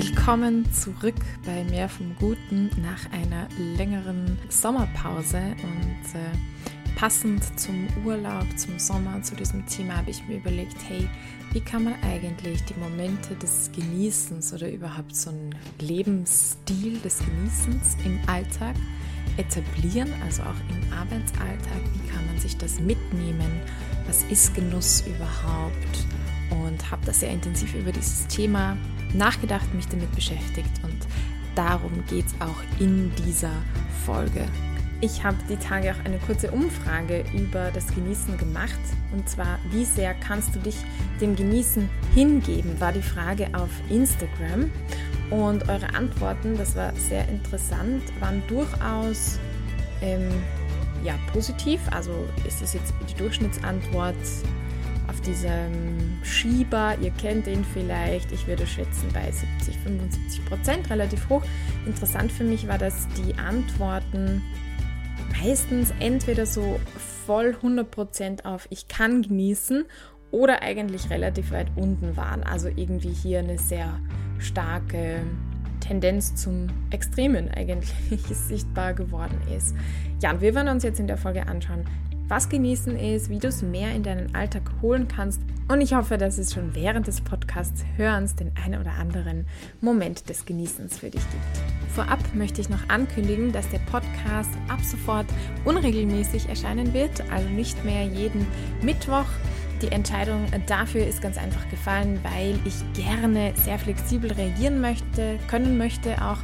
Willkommen zurück bei Mehr vom Guten nach einer längeren Sommerpause und äh, passend zum Urlaub, zum Sommer, zu diesem Thema habe ich mir überlegt, hey, wie kann man eigentlich die Momente des Genießens oder überhaupt so einen Lebensstil des Genießens im Alltag etablieren, also auch im Arbeitsalltag, wie kann man sich das mitnehmen, was ist Genuss überhaupt und habe das sehr intensiv über dieses Thema nachgedacht, mich damit beschäftigt und darum geht es auch in dieser Folge. Ich habe die Tage auch eine kurze Umfrage über das Genießen gemacht und zwar, wie sehr kannst du dich dem Genießen hingeben, war die Frage auf Instagram und eure Antworten, das war sehr interessant, waren durchaus ähm, ja, positiv. Also ist es jetzt die Durchschnittsantwort auf diesem Schieber. Ihr kennt ihn vielleicht. Ich würde schätzen bei 70, 75 Prozent relativ hoch. Interessant für mich war, dass die Antworten meistens entweder so voll 100 Prozent auf ich kann genießen oder eigentlich relativ weit unten waren. Also irgendwie hier eine sehr starke Tendenz zum Extremen eigentlich sichtbar geworden ist. Ja, und wir werden uns jetzt in der Folge anschauen, was genießen ist, wie du es mehr in deinen Alltag holen kannst. Und ich hoffe, dass es schon während des Podcasts Hörens den einen oder anderen Moment des Genießens für dich gibt. Vorab möchte ich noch ankündigen, dass der Podcast ab sofort unregelmäßig erscheinen wird, also nicht mehr jeden Mittwoch. Die Entscheidung dafür ist ganz einfach gefallen, weil ich gerne sehr flexibel reagieren möchte, können möchte auch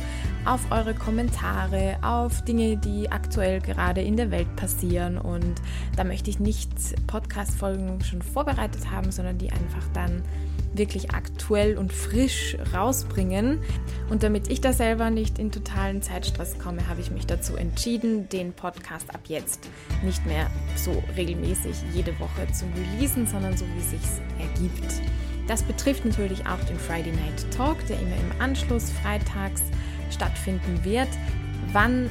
auf eure Kommentare, auf Dinge, die aktuell gerade in der Welt passieren. Und da möchte ich nicht Podcast-Folgen schon vorbereitet haben, sondern die einfach dann wirklich aktuell und frisch rausbringen. Und damit ich da selber nicht in totalen Zeitstress komme, habe ich mich dazu entschieden, den Podcast ab jetzt nicht mehr so regelmäßig jede Woche zu releasen, sondern so wie es sich ergibt. Das betrifft natürlich auch den Friday Night Talk, der immer im Anschluss freitags stattfinden wird. Wann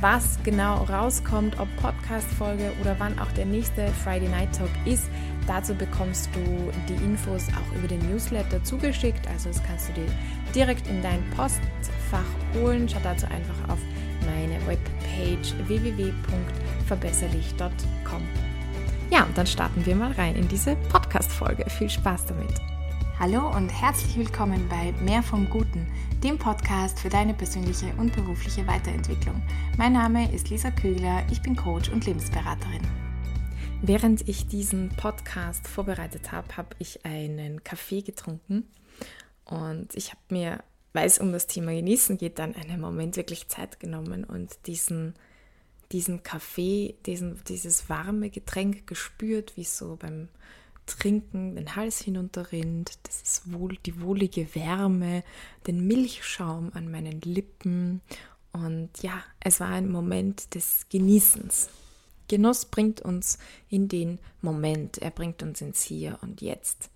was genau rauskommt, ob Podcast-Folge oder wann auch der nächste Friday Night Talk ist, dazu bekommst du die Infos auch über den Newsletter zugeschickt. Also das kannst du dir direkt in dein Postfach holen. Schau dazu einfach auf meine Webpage www.verbesserlich.com. Ja, und dann starten wir mal rein in diese Podcast-Folge. Viel Spaß damit! Hallo und herzlich willkommen bei Mehr vom Guten, dem Podcast für deine persönliche und berufliche Weiterentwicklung. Mein Name ist Lisa Kügler, ich bin Coach und Lebensberaterin. Während ich diesen Podcast vorbereitet habe, habe ich einen Kaffee getrunken und ich habe mir, weil es um das Thema Genießen geht, dann einen Moment wirklich Zeit genommen und diesen diesen Kaffee, diesen, dieses warme Getränk gespürt, wie es so beim Trinken den Hals hinunterrinnt, das ist wohl die wohlige Wärme, den Milchschaum an meinen Lippen und ja, es war ein Moment des Genießens. Genuss bringt uns in den Moment, er bringt uns ins Hier und Jetzt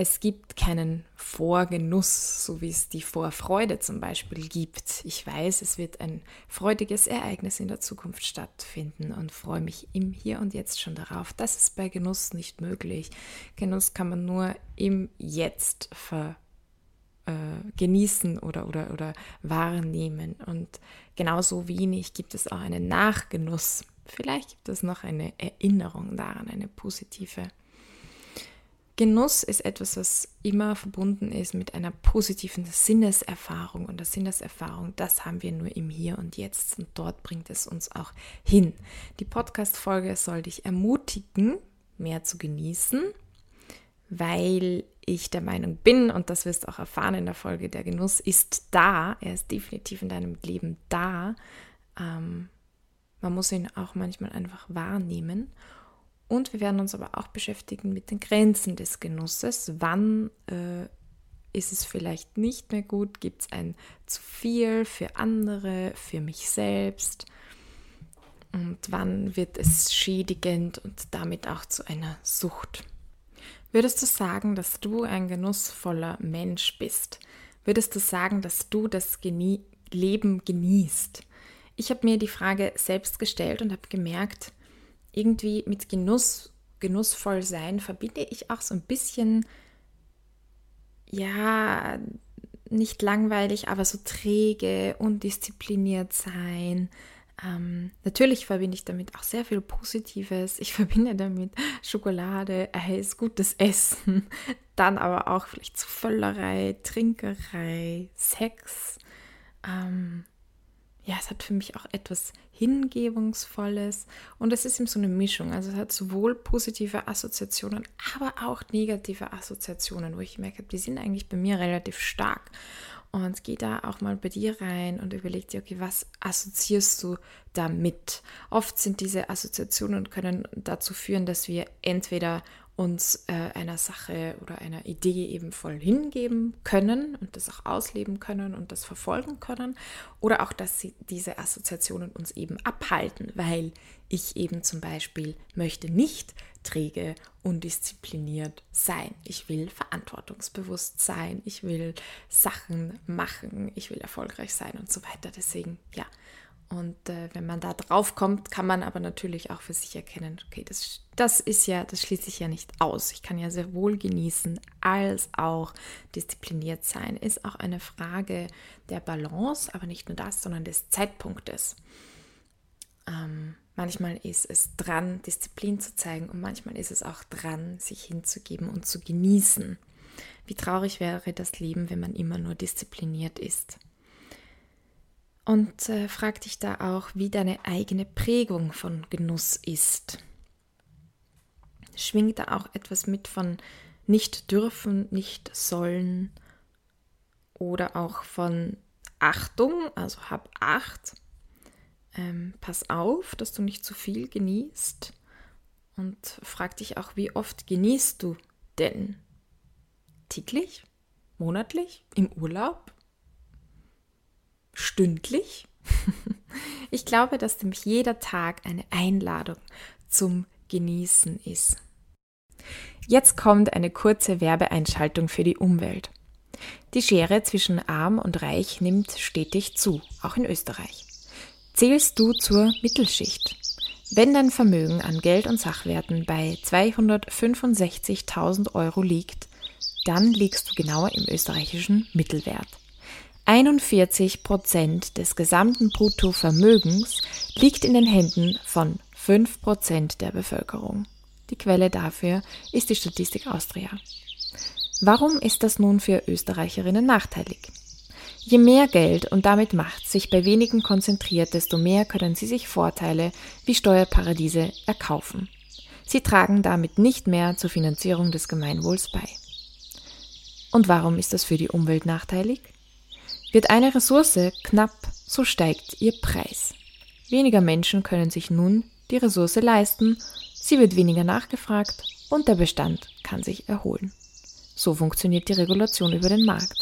es gibt keinen Vorgenuss, so wie es die Vorfreude zum Beispiel gibt. Ich weiß, es wird ein freudiges Ereignis in der Zukunft stattfinden und freue mich im Hier und Jetzt schon darauf. Das ist bei Genuss nicht möglich. Genuss kann man nur im Jetzt ver, äh, genießen oder, oder, oder wahrnehmen. Und genauso wenig gibt es auch einen Nachgenuss. Vielleicht gibt es noch eine Erinnerung daran, eine positive Genuss ist etwas, was immer verbunden ist mit einer positiven Sinneserfahrung. Und das Sinneserfahrung, das haben wir nur im Hier und Jetzt. Und dort bringt es uns auch hin. Die Podcast-Folge soll dich ermutigen, mehr zu genießen, weil ich der Meinung bin, und das wirst du auch erfahren in der Folge, der Genuss ist da. Er ist definitiv in deinem Leben da. Ähm, man muss ihn auch manchmal einfach wahrnehmen. Und wir werden uns aber auch beschäftigen mit den Grenzen des Genusses. Wann äh, ist es vielleicht nicht mehr gut? Gibt es ein zu viel für andere, für mich selbst? Und wann wird es schädigend und damit auch zu einer Sucht? Würdest du sagen, dass du ein genussvoller Mensch bist? Würdest du sagen, dass du das Genie Leben genießt? Ich habe mir die Frage selbst gestellt und habe gemerkt, irgendwie mit Genuss, genussvoll sein verbinde ich auch so ein bisschen, ja, nicht langweilig, aber so träge, undiszipliniert sein. Ähm, natürlich verbinde ich damit auch sehr viel Positives. Ich verbinde damit Schokolade, Eis, gutes Essen, dann aber auch vielleicht zu Völlerei, Trinkerei, Sex. Ähm, ja, es hat für mich auch etwas Hingebungsvolles und es ist eben so eine Mischung. Also es hat sowohl positive Assoziationen, aber auch negative Assoziationen, wo ich merke, die sind eigentlich bei mir relativ stark. Und geh da auch mal bei dir rein und überleg dir, okay, was assoziierst du damit? Oft sind diese Assoziationen können dazu führen, dass wir entweder uns äh, einer Sache oder einer Idee eben voll hingeben können und das auch ausleben können und das verfolgen können. Oder auch, dass sie diese Assoziationen uns eben abhalten, weil ich eben zum Beispiel möchte nicht träge, undiszipliniert sein. Ich will verantwortungsbewusst sein. Ich will Sachen machen. Ich will erfolgreich sein und so weiter. Deswegen, ja, und äh, wenn man da drauf kommt, kann man aber natürlich auch für sich erkennen, okay, das, das ist ja, das schließt sich ja nicht aus. Ich kann ja sehr wohl genießen, als auch diszipliniert sein. Ist auch eine Frage der Balance, aber nicht nur das, sondern des Zeitpunktes. Ähm, manchmal ist es dran, Disziplin zu zeigen und manchmal ist es auch dran, sich hinzugeben und zu genießen. Wie traurig wäre das Leben, wenn man immer nur diszipliniert ist. Und äh, frag dich da auch, wie deine eigene Prägung von Genuss ist. Schwingt da auch etwas mit von nicht dürfen, nicht sollen oder auch von Achtung, also hab Acht. Ähm, pass auf, dass du nicht zu viel genießt. Und frag dich auch, wie oft genießt du denn? Täglich? Monatlich? Im Urlaub? Stündlich. ich glaube, dass nämlich jeder Tag eine Einladung zum Genießen ist. Jetzt kommt eine kurze Werbeeinschaltung für die Umwelt. Die Schere zwischen arm und reich nimmt stetig zu, auch in Österreich. Zählst du zur Mittelschicht? Wenn dein Vermögen an Geld und Sachwerten bei 265.000 Euro liegt, dann liegst du genauer im österreichischen Mittelwert. 41 Prozent des gesamten Bruttovermögens liegt in den Händen von 5 Prozent der Bevölkerung. Die Quelle dafür ist die Statistik Austria. Warum ist das nun für Österreicherinnen nachteilig? Je mehr Geld und damit Macht sich bei wenigen konzentriert, desto mehr können sie sich Vorteile wie Steuerparadiese erkaufen. Sie tragen damit nicht mehr zur Finanzierung des Gemeinwohls bei. Und warum ist das für die Umwelt nachteilig? Wird eine Ressource knapp, so steigt ihr Preis. Weniger Menschen können sich nun die Ressource leisten, sie wird weniger nachgefragt und der Bestand kann sich erholen. So funktioniert die Regulation über den Markt.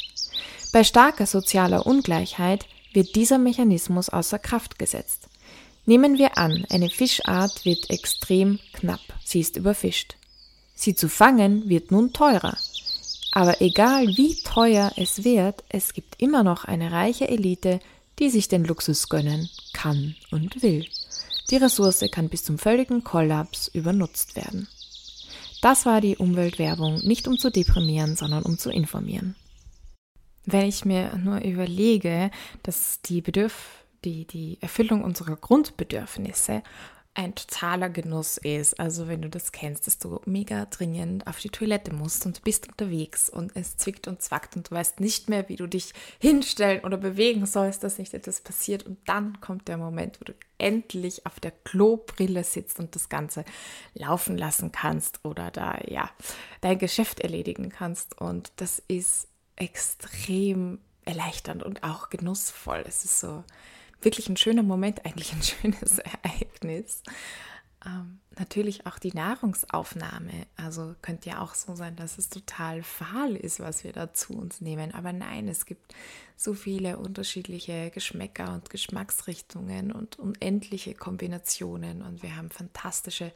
Bei starker sozialer Ungleichheit wird dieser Mechanismus außer Kraft gesetzt. Nehmen wir an, eine Fischart wird extrem knapp, sie ist überfischt. Sie zu fangen wird nun teurer, aber egal wie teuer es wird, es gibt immer noch eine reiche Elite, die sich den Luxus gönnen kann und will. Die Ressource kann bis zum völligen Kollaps übernutzt werden. Das war die Umweltwerbung, nicht um zu deprimieren, sondern um zu informieren. Wenn ich mir nur überlege, dass die Bedürf die, die Erfüllung unserer Grundbedürfnisse ein totaler Genuss ist. Also wenn du das kennst, dass du mega dringend auf die Toilette musst und bist unterwegs und es zwickt und zwackt und du weißt nicht mehr, wie du dich hinstellen oder bewegen sollst, dass nicht etwas passiert. Und dann kommt der Moment, wo du endlich auf der Klobrille sitzt und das Ganze laufen lassen kannst oder da ja dein Geschäft erledigen kannst. Und das ist extrem erleichternd und auch genussvoll. Es ist so wirklich ein schöner Moment, eigentlich ein schönes Ereignis. Ähm, natürlich auch die Nahrungsaufnahme. Also könnte ja auch so sein, dass es total fahl ist, was wir da zu uns nehmen. Aber nein, es gibt so viele unterschiedliche Geschmäcker und Geschmacksrichtungen und unendliche Kombinationen. Und wir haben fantastische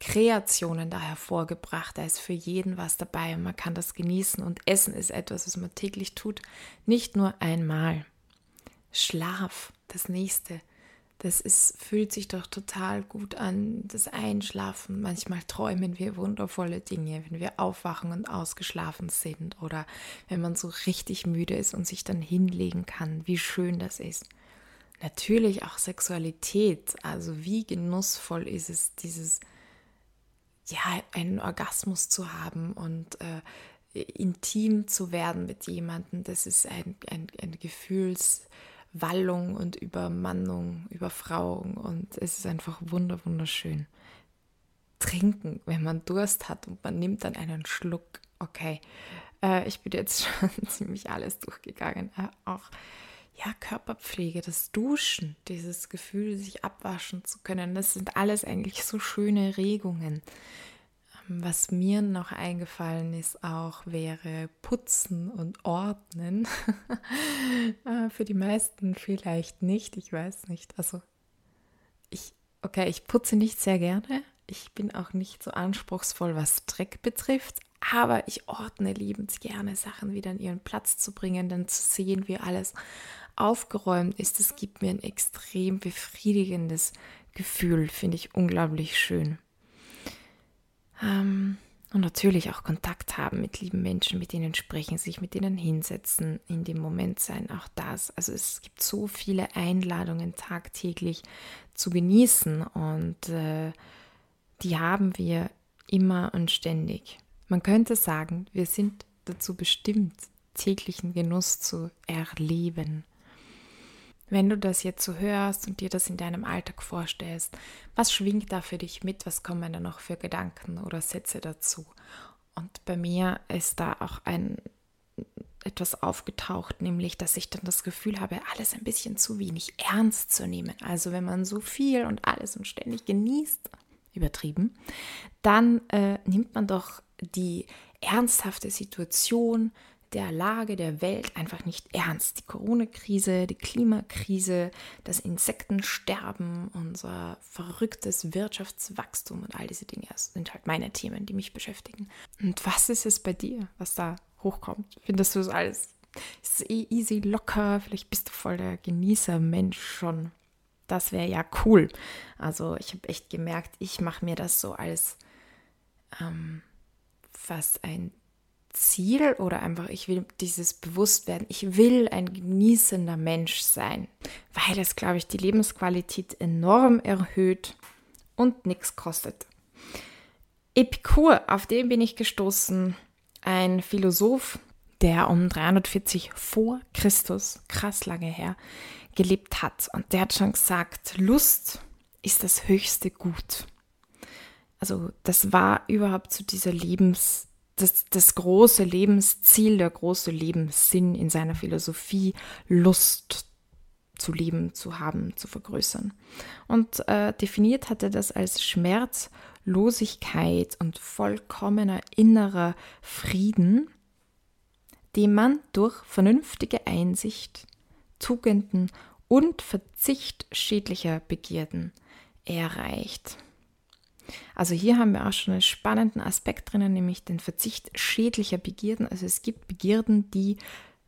Kreationen da hervorgebracht. Da ist für jeden was dabei und man kann das genießen. Und Essen ist etwas, was man täglich tut, nicht nur einmal. Schlaf, das nächste. Das ist, fühlt sich doch total gut an, das Einschlafen. Manchmal träumen wir wundervolle Dinge, wenn wir aufwachen und ausgeschlafen sind oder wenn man so richtig müde ist und sich dann hinlegen kann. Wie schön das ist. Natürlich auch Sexualität. Also wie genussvoll ist es, dieses, ja, einen Orgasmus zu haben und äh, intim zu werden mit jemandem. Das ist ein, ein, ein Gefühls- Wallung und Übermannung, Überfrauung und es ist einfach wunder wunderschön. Trinken, wenn man Durst hat und man nimmt dann einen Schluck. Okay, äh, ich bin jetzt schon ziemlich alles durchgegangen. Äh, auch ja, Körperpflege, das Duschen, dieses Gefühl, sich abwaschen zu können, das sind alles eigentlich so schöne Regungen. Was mir noch eingefallen ist auch, wäre Putzen und Ordnen. Ah, für die meisten vielleicht nicht, ich weiß nicht. Also ich, okay, ich putze nicht sehr gerne. Ich bin auch nicht so anspruchsvoll, was Dreck betrifft, aber ich ordne liebend gerne, Sachen wieder an ihren Platz zu bringen, dann zu sehen, wie alles aufgeräumt ist. Das gibt mir ein extrem befriedigendes Gefühl, finde ich unglaublich schön. Ähm, und natürlich auch Kontakt haben mit lieben Menschen, mit denen sprechen, sich mit denen hinsetzen, in dem Moment sein, auch das. Also es gibt so viele Einladungen tagtäglich zu genießen und äh, die haben wir immer und ständig. Man könnte sagen, wir sind dazu bestimmt, täglichen Genuss zu erleben. Wenn du das jetzt so hörst und dir das in deinem Alltag vorstellst, was schwingt da für dich mit? Was kommen da noch für Gedanken oder Sätze dazu? Und bei mir ist da auch ein etwas aufgetaucht, nämlich dass ich dann das Gefühl habe, alles ein bisschen zu wenig ernst zu nehmen. Also wenn man so viel und alles und ständig genießt, übertrieben, dann äh, nimmt man doch die ernsthafte Situation, der Lage der Welt einfach nicht ernst. Die Corona-Krise, die Klimakrise, das Insektensterben, unser verrücktes Wirtschaftswachstum und all diese Dinge sind halt meine Themen, die mich beschäftigen. Und was ist es bei dir, was da hochkommt? Findest du es alles ist eh easy, locker? Vielleicht bist du voll der Genießer-Mensch schon. Das wäre ja cool. Also ich habe echt gemerkt, ich mache mir das so als ähm, fast ein Ziel oder einfach, ich will dieses Bewusstwerden, ich will ein genießender Mensch sein, weil es, glaube ich, die Lebensqualität enorm erhöht und nichts kostet. Epikur, auf den bin ich gestoßen, ein Philosoph, der um 340 vor Christus, krass lange her, gelebt hat. Und der hat schon gesagt, Lust ist das höchste Gut. Also das war überhaupt zu dieser Lebens das, das große Lebensziel, der große Lebenssinn in seiner Philosophie, Lust zu leben, zu haben, zu vergrößern. Und äh, definiert hat er das als Schmerzlosigkeit und vollkommener innerer Frieden, den man durch vernünftige Einsicht, Tugenden und Verzicht schädlicher Begierden erreicht. Also hier haben wir auch schon einen spannenden Aspekt drinnen, nämlich den Verzicht schädlicher Begierden. Also es gibt Begierden, die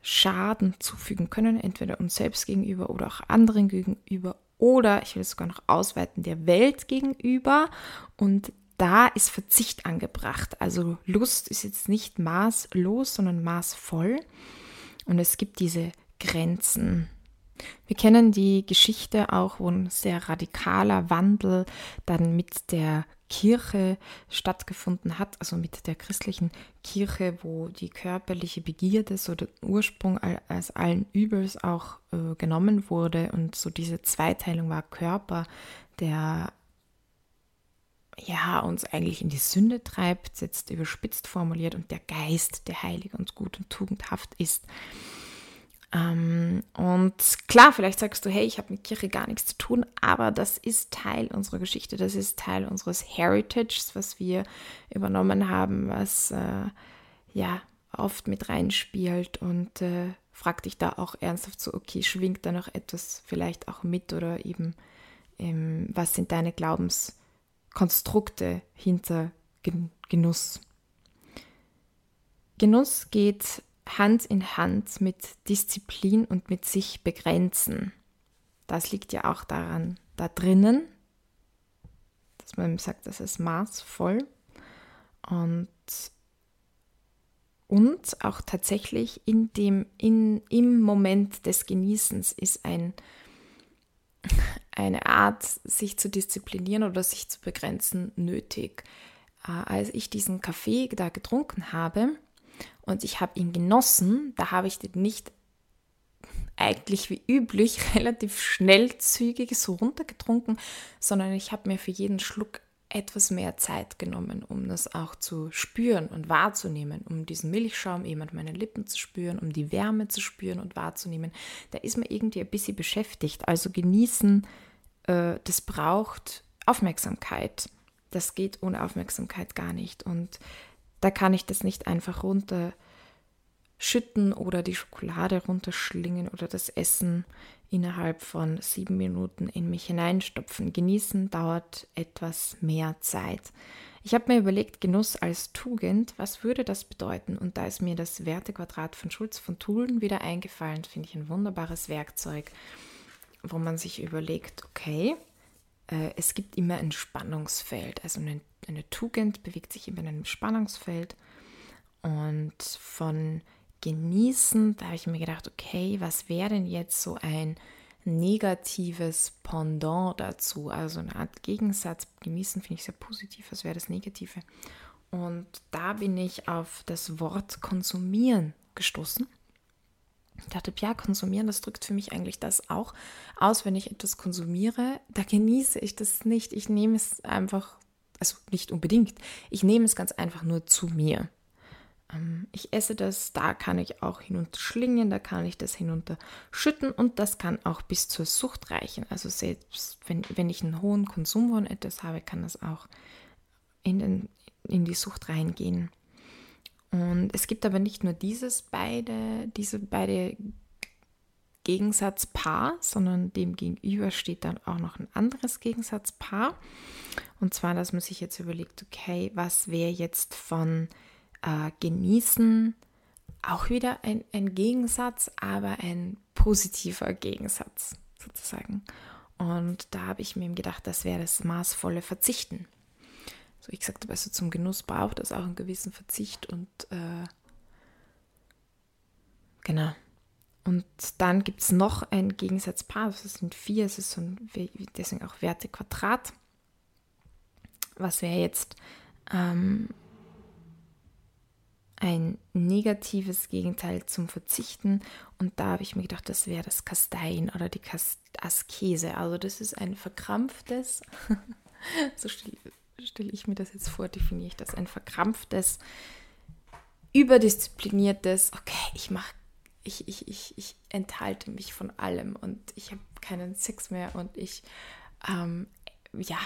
Schaden zufügen können, entweder uns selbst gegenüber oder auch anderen gegenüber oder, ich will es sogar noch ausweiten, der Welt gegenüber. Und da ist Verzicht angebracht. Also Lust ist jetzt nicht maßlos, sondern maßvoll. Und es gibt diese Grenzen. Wir kennen die Geschichte auch, wo ein sehr radikaler Wandel dann mit der Kirche stattgefunden hat, also mit der christlichen Kirche, wo die körperliche Begierde so der Ursprung als allen Übels auch äh, genommen wurde und so diese Zweiteilung war Körper, der ja uns eigentlich in die Sünde treibt, jetzt überspitzt formuliert und der Geist, der heilig und gut und tugendhaft ist. Ähm, und klar, vielleicht sagst du, hey, ich habe mit Kirche gar nichts zu tun, aber das ist Teil unserer Geschichte, das ist Teil unseres Heritages, was wir übernommen haben, was äh, ja oft mit reinspielt und äh, frag dich da auch ernsthaft so, okay, schwingt da noch etwas vielleicht auch mit oder eben, ähm, was sind deine Glaubenskonstrukte hinter Gen Genuss? Genuss geht Hand in Hand mit Disziplin und mit sich begrenzen. das liegt ja auch daran, da drinnen, dass man sagt, das ist maßvoll und und auch tatsächlich in dem, in, im Moment des Genießens ist ein, eine Art, sich zu disziplinieren oder sich zu begrenzen, nötig. Äh, als ich diesen Kaffee da getrunken habe und ich habe ihn genossen, da habe ich den nicht eigentlich wie üblich relativ schnell zügig so runtergetrunken, sondern ich habe mir für jeden Schluck etwas mehr Zeit genommen, um das auch zu spüren und wahrzunehmen, um diesen Milchschaum eben an meinen Lippen zu spüren, um die Wärme zu spüren und wahrzunehmen. Da ist man irgendwie ein bisschen beschäftigt. Also genießen, äh, das braucht Aufmerksamkeit. Das geht ohne Aufmerksamkeit gar nicht. Und da kann ich das nicht einfach runterschütten oder die Schokolade runterschlingen oder das Essen innerhalb von sieben Minuten in mich hineinstopfen. Genießen dauert etwas mehr Zeit. Ich habe mir überlegt, Genuss als Tugend, was würde das bedeuten? Und da ist mir das Wertequadrat von Schulz von Thulen wieder eingefallen. Finde ich ein wunderbares Werkzeug, wo man sich überlegt, okay, äh, es gibt immer ein Spannungsfeld. Also eine, eine Tugend bewegt sich immer in einem Spannungsfeld. Und von genießen. Da habe ich mir gedacht, okay, was wäre denn jetzt so ein negatives Pendant dazu? Also eine Art Gegensatz. Genießen finde ich sehr positiv, was wäre das Negative? Und da bin ich auf das Wort konsumieren gestoßen. Ich dachte, ja, konsumieren, das drückt für mich eigentlich das auch aus, wenn ich etwas konsumiere, da genieße ich das nicht. Ich nehme es einfach, also nicht unbedingt, ich nehme es ganz einfach nur zu mir. Ähm, ich esse das, da kann ich auch hinunterschlingen, da kann ich das hinunterschütten und das kann auch bis zur Sucht reichen. Also selbst wenn, wenn ich einen hohen Konsum von etwas habe, kann das auch in, den, in die Sucht reingehen. Und es gibt aber nicht nur dieses beide, diese beide Gegensatzpaar, sondern dem gegenüber steht dann auch noch ein anderes Gegensatzpaar. Und zwar, dass man sich jetzt überlegt, okay, was wäre jetzt von äh, genießen. Auch wieder ein, ein Gegensatz, aber ein positiver Gegensatz sozusagen. Und da habe ich mir gedacht, das wäre das maßvolle Verzichten. So, ich sagte, also zum Genuss braucht es auch einen gewissen Verzicht und äh, genau. Und dann gibt es noch ein Gegensatzpaar, das sind vier, es ist so ein, deswegen auch Wertequadrat. Was wäre jetzt ähm, ein negatives Gegenteil zum Verzichten. Und da habe ich mir gedacht, das wäre das Kastein oder die Askese. Also das ist ein verkrampftes, so stelle stell ich mir das jetzt vor, definiere ich das, ein verkrampftes, überdiszipliniertes, okay, ich mache, ich, ich, ich, ich enthalte mich von allem und ich habe keinen Sex mehr und ich, ähm, ja,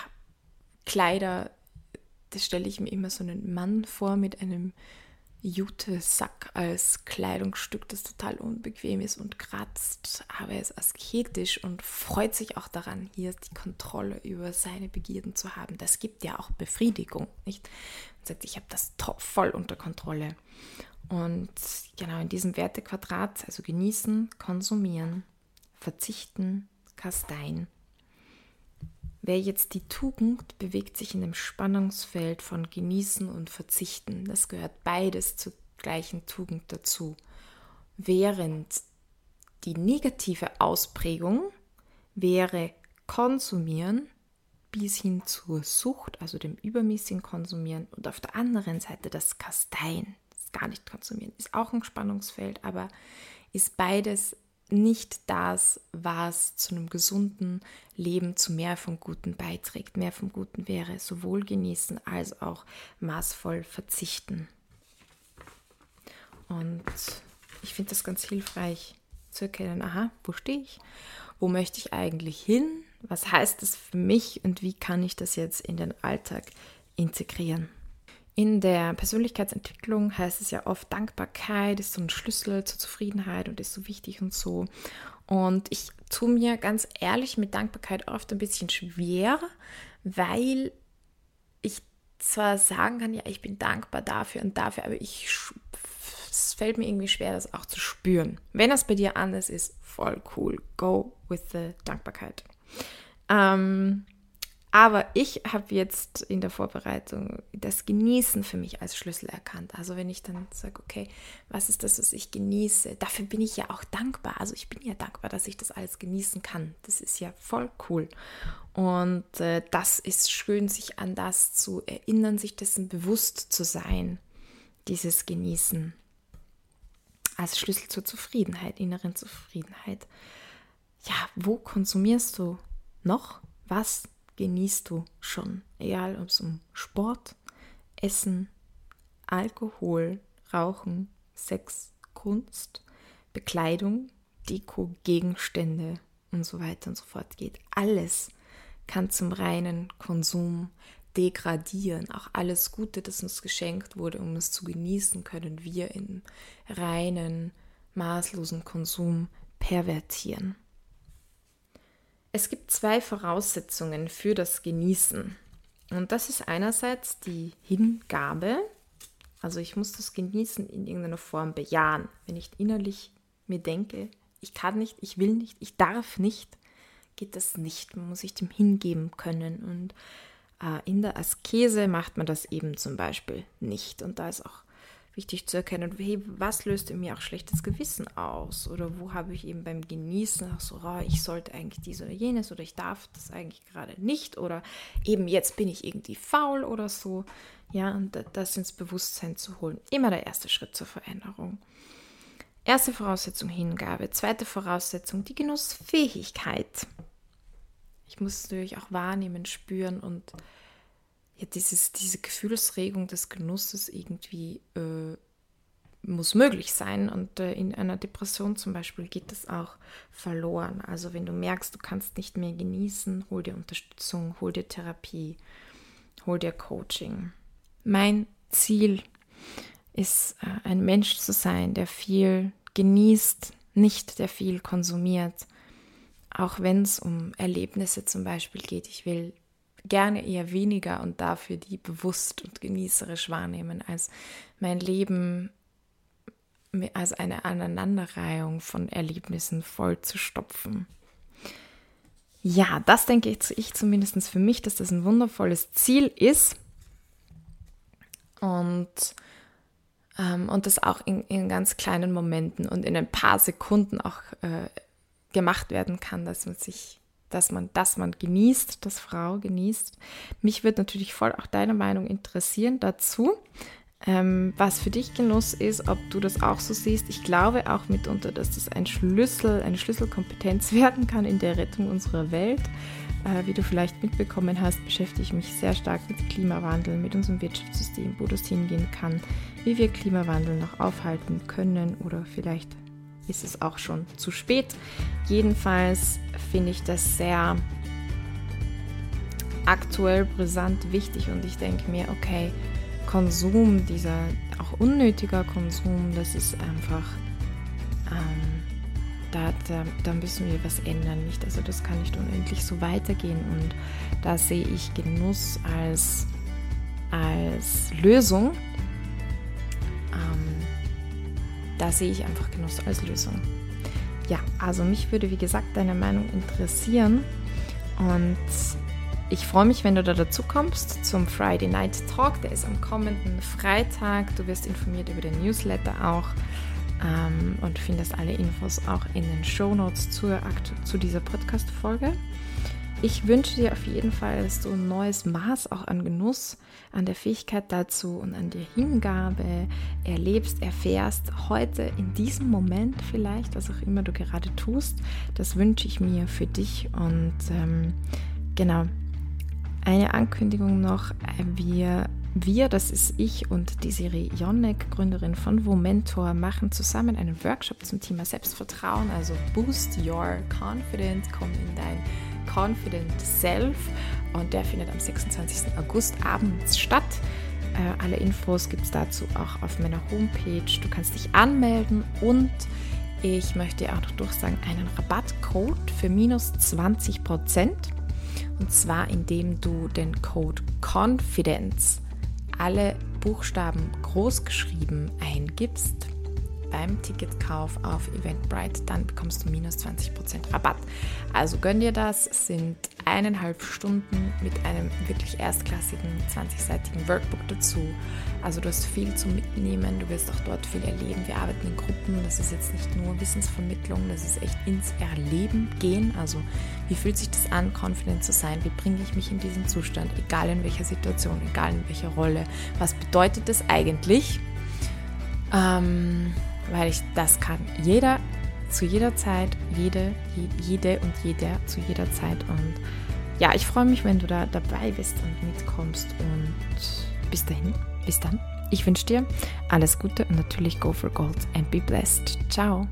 Kleider, das stelle ich mir immer so einen Mann vor mit einem Jute-Sack als Kleidungsstück, das total unbequem ist und kratzt, aber er ist asketisch und freut sich auch daran, hier die Kontrolle über seine Begierden zu haben. Das gibt ja auch Befriedigung, nicht? Und sagt, ich habe das voll unter Kontrolle. Und genau in diesem Wertequadrat, also genießen, konsumieren, verzichten, kasteien, Wer jetzt die Tugend bewegt sich in dem Spannungsfeld von Genießen und Verzichten. Das gehört beides zur gleichen Tugend dazu. Während die negative Ausprägung wäre Konsumieren bis hin zur Sucht, also dem übermäßigen Konsumieren und auf der anderen Seite das Kasteien, das gar nicht konsumieren, ist auch ein Spannungsfeld, aber ist beides nicht das, was zu einem gesunden Leben zu mehr vom Guten beiträgt. Mehr vom Guten wäre sowohl genießen als auch maßvoll verzichten. Und ich finde das ganz hilfreich zu erkennen, aha, wo stehe ich? Wo möchte ich eigentlich hin? Was heißt das für mich und wie kann ich das jetzt in den Alltag integrieren? In der Persönlichkeitsentwicklung heißt es ja oft, Dankbarkeit ist so ein Schlüssel zur Zufriedenheit und ist so wichtig und so. Und ich tue mir ganz ehrlich mit Dankbarkeit oft ein bisschen schwer, weil ich zwar sagen kann, ja, ich bin dankbar dafür und dafür, aber ich es fällt mir irgendwie schwer, das auch zu spüren. Wenn das bei dir anders ist, voll cool. Go with the Dankbarkeit. Ähm, aber ich habe jetzt in der Vorbereitung das Genießen für mich als Schlüssel erkannt. Also wenn ich dann sage, okay, was ist das, was ich genieße? Dafür bin ich ja auch dankbar. Also ich bin ja dankbar, dass ich das alles genießen kann. Das ist ja voll cool. Und äh, das ist schön, sich an das zu erinnern, sich dessen bewusst zu sein, dieses Genießen als Schlüssel zur Zufriedenheit, inneren Zufriedenheit. Ja, wo konsumierst du noch? Was genießt du schon? Egal ob es um Sport, Essen, Alkohol, Rauchen, Sex, Kunst, Bekleidung, Deko, Gegenstände und so weiter und so fort geht. Alles kann zum reinen Konsum degradieren. Auch alles Gute, das uns geschenkt wurde, um es zu genießen, können wir in reinen, maßlosen Konsum pervertieren. Es gibt zwei Voraussetzungen für das Genießen. Und das ist einerseits die Hingabe. Also ich muss das Genießen in irgendeiner Form bejahen. Wenn ich innerlich mir denke, ich kann nicht, ich will nicht, ich darf nicht, geht das nicht. Man muss sich dem hingeben können. Und äh, in der Askese macht man das eben zum Beispiel nicht. Und da ist auch wichtig zu erkennen, hey, was löst in mir auch schlechtes Gewissen aus? Oder wo habe ich eben beim Genießen auch so, oh, ich sollte eigentlich dies oder jenes oder ich darf das eigentlich gerade nicht oder eben jetzt bin ich irgendwie faul oder so. Ja, und das ins Bewusstsein zu holen. Immer der erste Schritt zur Veränderung. Erste Voraussetzung Hingabe. Zweite Voraussetzung die Genussfähigkeit. Ich muss es natürlich auch wahrnehmen, spüren und ja, dieses, diese Gefühlsregung des Genusses irgendwie äh, muss möglich sein. Und äh, in einer Depression zum Beispiel geht das auch verloren. Also wenn du merkst, du kannst nicht mehr genießen, hol dir Unterstützung, hol dir Therapie, hol dir Coaching. Mein Ziel ist, äh, ein Mensch zu sein, der viel genießt, nicht der viel konsumiert. Auch wenn es um Erlebnisse zum Beispiel geht. Ich will gerne eher weniger und dafür die bewusst und genießerisch wahrnehmen, als mein Leben als eine Aneinanderreihung von Erlebnissen voll zu stopfen. Ja, das denke ich zumindest für mich, dass das ein wundervolles Ziel ist und, ähm, und das auch in, in, ganz kleinen Momenten und in ein paar Sekunden auch äh, gemacht werden kann, dass man sich dass man, dass man genießt, dass Frau genießt. Mich würde natürlich voll auch deine Meinung interessieren dazu, ähm, was für dich Genuss ist, ob du das auch so siehst. Ich glaube auch mitunter, dass das ein Schlüssel, eine Schlüsselkompetenz werden kann in der Rettung unserer Welt. Äh, wie du vielleicht mitbekommen hast, beschäftige ich mich sehr stark mit Klimawandel, mit unserem Wirtschaftssystem, wo das hingehen kann, wie wir Klimawandel noch aufhalten können oder vielleicht ist es auch schon zu spät. Jedenfalls finde ich das sehr aktuell, brisant, wichtig und ich denke mir, okay, Konsum, dieser auch unnötiger Konsum, das ist einfach, ähm, da, da, da müssen wir was ändern, nicht? Also das kann nicht unendlich so weitergehen und da sehe ich Genuss als, als Lösung da sehe ich einfach Genuss als Lösung. Ja, also mich würde wie gesagt deine Meinung interessieren und ich freue mich, wenn du da dazu kommst zum Friday Night Talk. Der ist am kommenden Freitag. Du wirst informiert über den Newsletter auch ähm, und findest alle Infos auch in den Show Notes zu, dieser Podcast-Folge. Ich wünsche dir auf jeden Fall, dass du ein neues Maß auch an Genuss, an der Fähigkeit dazu und an der Hingabe erlebst, erfährst, heute in diesem Moment vielleicht, was auch immer du gerade tust. Das wünsche ich mir für dich und ähm, genau. Eine Ankündigung noch, wir wir, das ist ich und die Serie Jonek, Gründerin von Womentor, machen zusammen einen Workshop zum Thema Selbstvertrauen, also Boost Your Confidence, komm in dein Confident Self und der findet am 26. August abends statt. Äh, alle Infos gibt es dazu auch auf meiner Homepage. Du kannst dich anmelden und ich möchte auch noch durchsagen einen Rabattcode für minus 20 Prozent. Und zwar indem du den Code Confidence alle Buchstaben groß geschrieben eingibst beim Ticketkauf auf Eventbrite, dann bekommst du minus 20% Rabatt. Also gönn dir das, sind eineinhalb Stunden mit einem wirklich erstklassigen 20-seitigen Workbook dazu. Also du hast viel zu mitnehmen, du wirst auch dort viel erleben. Wir arbeiten in Gruppen, das ist jetzt nicht nur Wissensvermittlung, das ist echt ins Erleben gehen. Also wie fühlt sich das an, confident zu sein? Wie bringe ich mich in diesen Zustand, egal in welcher Situation, egal in welcher Rolle? Was bedeutet das eigentlich? Ähm, weil ich das kann jeder zu jeder Zeit, jede, jede und jeder zu jeder Zeit. Und ja, ich freue mich, wenn du da dabei bist und mitkommst. Und bis dahin, bis dann. Ich wünsche dir alles Gute und natürlich go for gold and be blessed. Ciao.